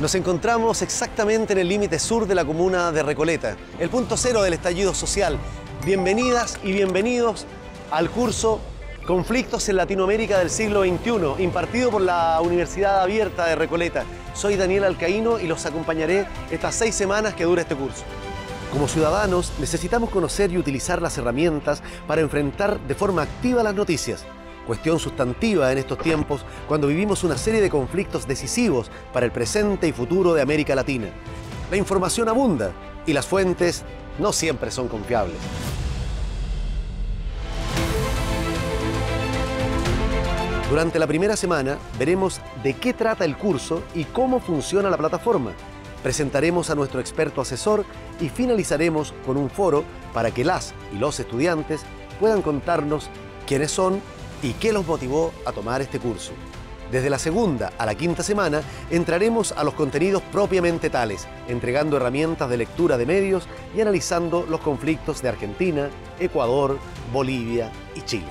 Nos encontramos exactamente en el límite sur de la comuna de Recoleta, el punto cero del estallido social. Bienvenidas y bienvenidos al curso Conflictos en Latinoamérica del siglo XXI, impartido por la Universidad Abierta de Recoleta. Soy Daniel Alcaíno y los acompañaré estas seis semanas que dura este curso. Como ciudadanos necesitamos conocer y utilizar las herramientas para enfrentar de forma activa las noticias cuestión sustantiva en estos tiempos cuando vivimos una serie de conflictos decisivos para el presente y futuro de América Latina. La información abunda y las fuentes no siempre son confiables. Durante la primera semana veremos de qué trata el curso y cómo funciona la plataforma. Presentaremos a nuestro experto asesor y finalizaremos con un foro para que las y los estudiantes puedan contarnos quiénes son y qué los motivó a tomar este curso. Desde la segunda a la quinta semana entraremos a los contenidos propiamente tales, entregando herramientas de lectura de medios y analizando los conflictos de Argentina, Ecuador, Bolivia y Chile.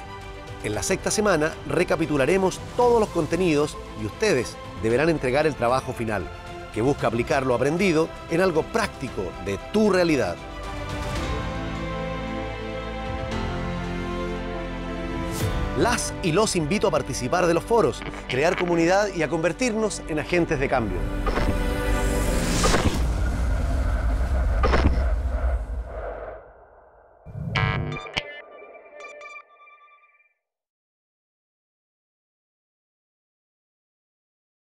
En la sexta semana recapitularemos todos los contenidos y ustedes deberán entregar el trabajo final, que busca aplicar lo aprendido en algo práctico de tu realidad. Las y los invito a participar de los foros, crear comunidad y a convertirnos en agentes de cambio.